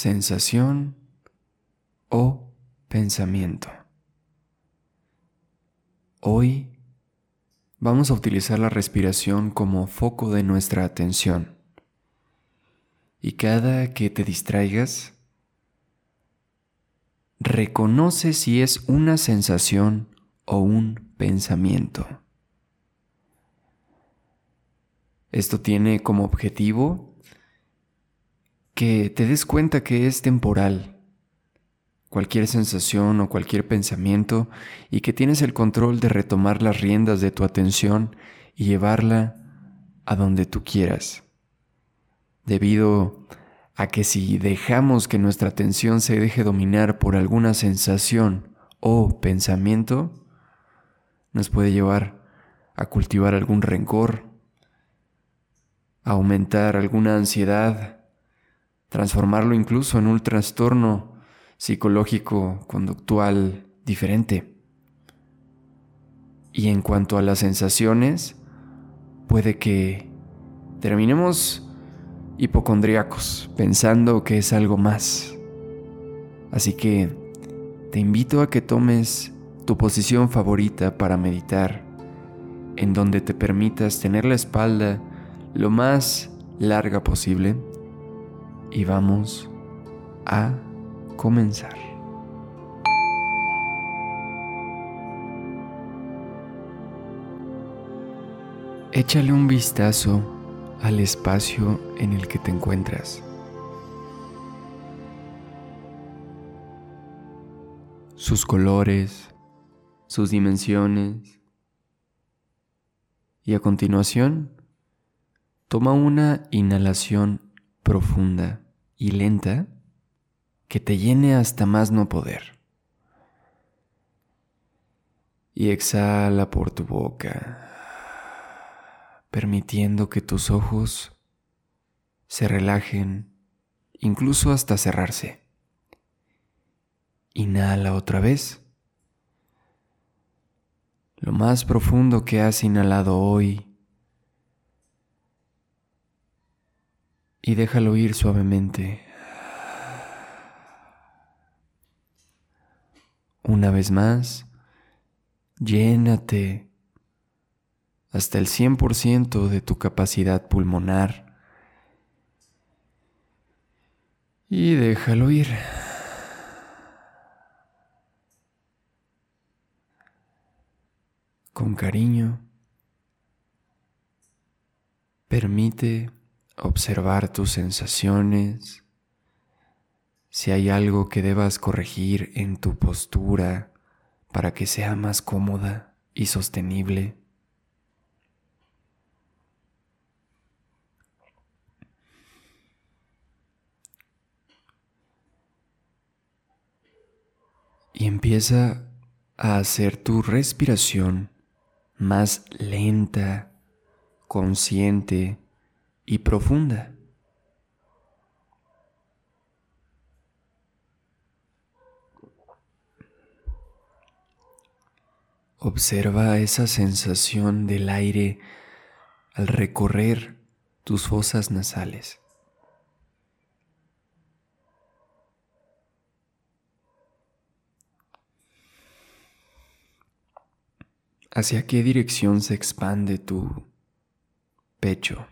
sensación o pensamiento. Hoy vamos a utilizar la respiración como foco de nuestra atención. Y cada que te distraigas, reconoce si es una sensación o un pensamiento. Esto tiene como objetivo que te des cuenta que es temporal cualquier sensación o cualquier pensamiento y que tienes el control de retomar las riendas de tu atención y llevarla a donde tú quieras. Debido a que si dejamos que nuestra atención se deje dominar por alguna sensación o pensamiento, nos puede llevar a cultivar algún rencor, a aumentar alguna ansiedad, transformarlo incluso en un trastorno psicológico conductual diferente. Y en cuanto a las sensaciones, puede que terminemos hipocondríacos, pensando que es algo más. Así que te invito a que tomes tu posición favorita para meditar, en donde te permitas tener la espalda lo más larga posible y vamos a comenzar. Échale un vistazo al espacio en el que te encuentras. Sus colores, sus dimensiones. Y a continuación, toma una inhalación profunda y lenta que te llene hasta más no poder. Y exhala por tu boca, permitiendo que tus ojos se relajen, incluso hasta cerrarse. Inhala otra vez. Lo más profundo que has inhalado hoy. Y déjalo ir suavemente Una vez más, llénate hasta el 100% de tu capacidad pulmonar y déjalo ir. Con cariño, permite observar tus sensaciones, si hay algo que debas corregir en tu postura para que sea más cómoda y sostenible. Y empieza a hacer tu respiración más lenta, consciente y profunda. Observa esa sensación del aire al recorrer tus fosas nasales. ¿Hacia qué dirección se expande tu pecho?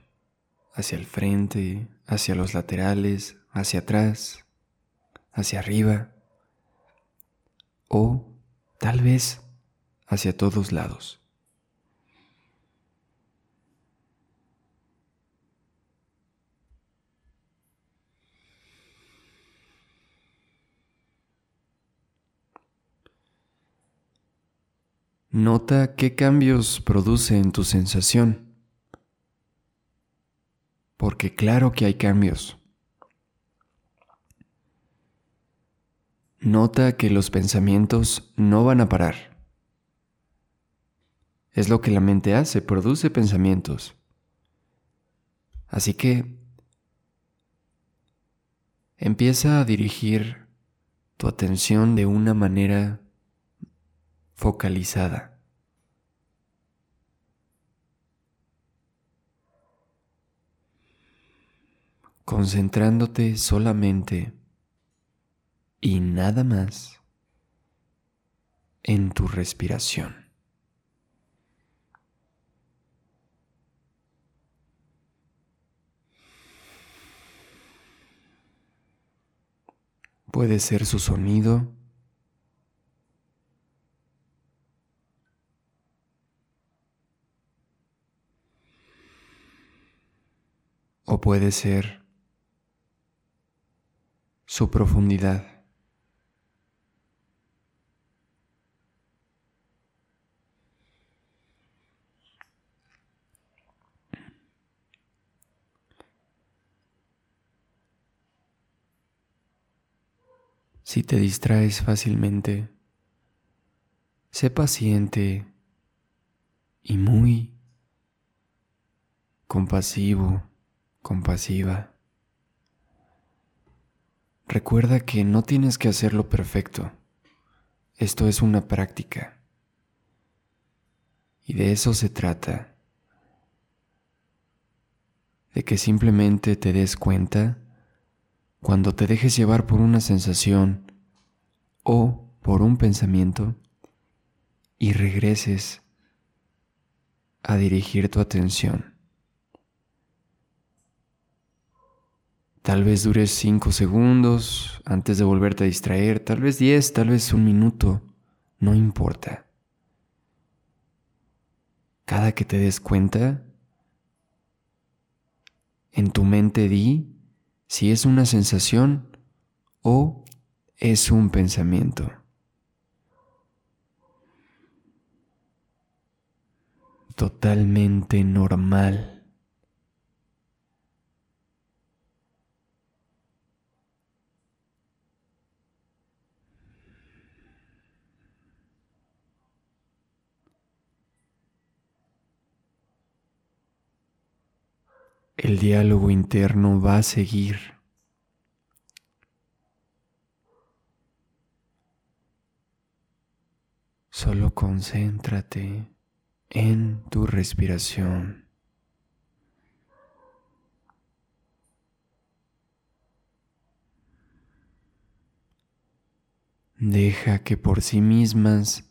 ¿Hacia el frente, hacia los laterales, hacia atrás, hacia arriba? O tal vez hacia todos lados. Nota qué cambios produce en tu sensación, porque claro que hay cambios. Nota que los pensamientos no van a parar. Es lo que la mente hace, produce pensamientos. Así que empieza a dirigir tu atención de una manera focalizada. Concentrándote solamente y nada más en tu respiración. Puede ser su sonido. O puede ser su profundidad. Si te distraes fácilmente, sé paciente y muy compasivo, compasiva. Recuerda que no tienes que hacerlo perfecto. Esto es una práctica. Y de eso se trata. De que simplemente te des cuenta cuando te dejes llevar por una sensación o por un pensamiento y regreses a dirigir tu atención. Tal vez dures 5 segundos antes de volverte a distraer, tal vez 10, tal vez un minuto, no importa. Cada que te des cuenta, en tu mente di si es una sensación o es un pensamiento. Totalmente normal. El diálogo interno va a seguir. Solo concéntrate en tu respiración. Deja que por sí mismas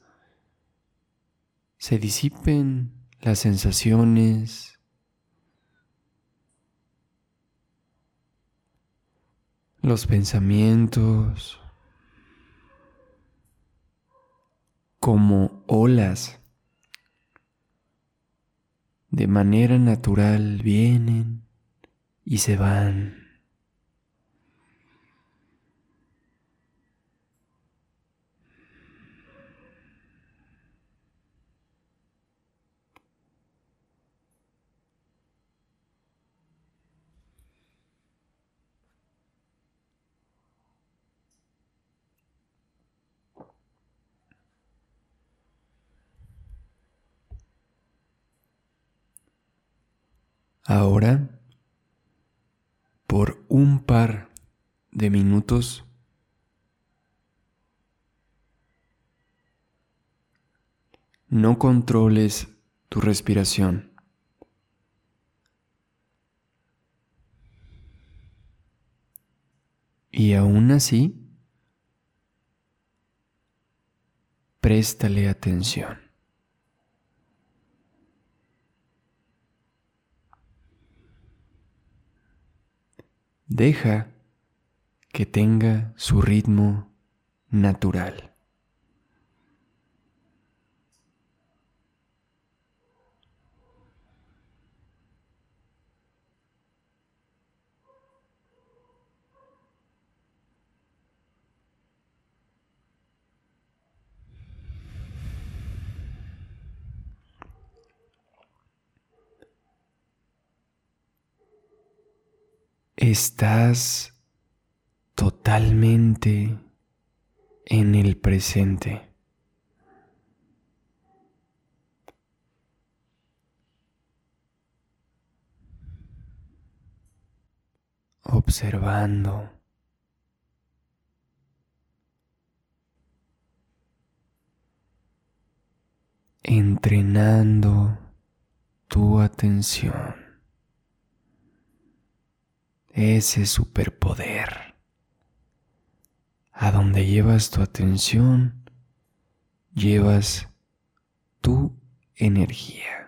se disipen las sensaciones los pensamientos como olas de manera natural vienen y se van. Ahora, por un par de minutos, no controles tu respiración. Y aún así, préstale atención. Deja que tenga su ritmo natural. Estás totalmente en el presente. Observando. Entrenando tu atención ese superpoder A donde llevas tu atención, llevas tu energía.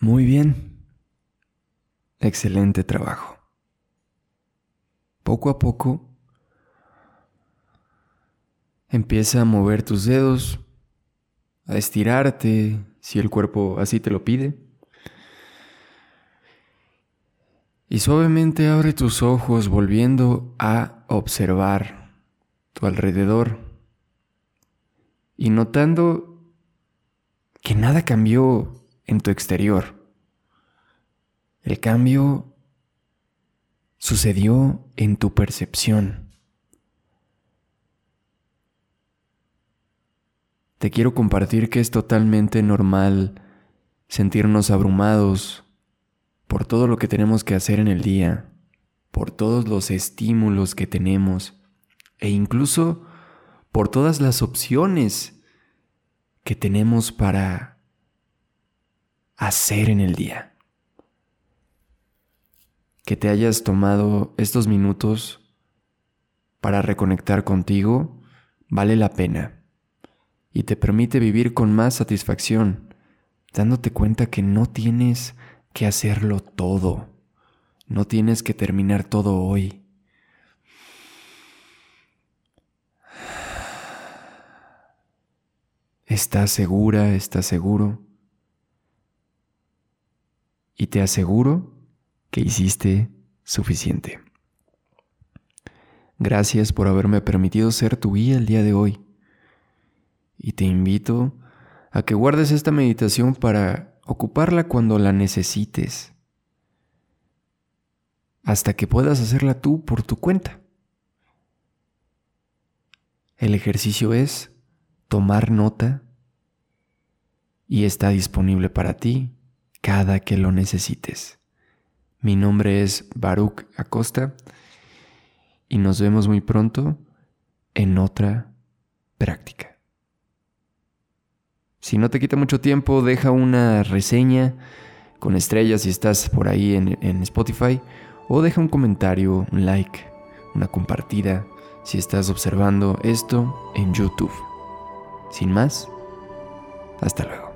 Muy bien. Excelente trabajo. Poco a poco empieza a mover tus dedos, a estirarte si el cuerpo así te lo pide. Y suavemente abre tus ojos volviendo a observar tu alrededor y notando que nada cambió en tu exterior. El cambio sucedió en tu percepción. Te quiero compartir que es totalmente normal sentirnos abrumados por todo lo que tenemos que hacer en el día, por todos los estímulos que tenemos e incluso por todas las opciones que tenemos para hacer en el día. Que te hayas tomado estos minutos para reconectar contigo vale la pena y te permite vivir con más satisfacción, dándote cuenta que no tienes que hacerlo todo, no tienes que terminar todo hoy. ¿Estás segura? ¿Estás seguro? Y te aseguro que hiciste suficiente. Gracias por haberme permitido ser tu guía el día de hoy. Y te invito a que guardes esta meditación para ocuparla cuando la necesites, hasta que puedas hacerla tú por tu cuenta. El ejercicio es tomar nota y está disponible para ti cada que lo necesites. Mi nombre es Baruch Acosta y nos vemos muy pronto en otra práctica. Si no te quita mucho tiempo, deja una reseña con estrellas si estás por ahí en, en Spotify o deja un comentario, un like, una compartida si estás observando esto en YouTube. Sin más, hasta luego.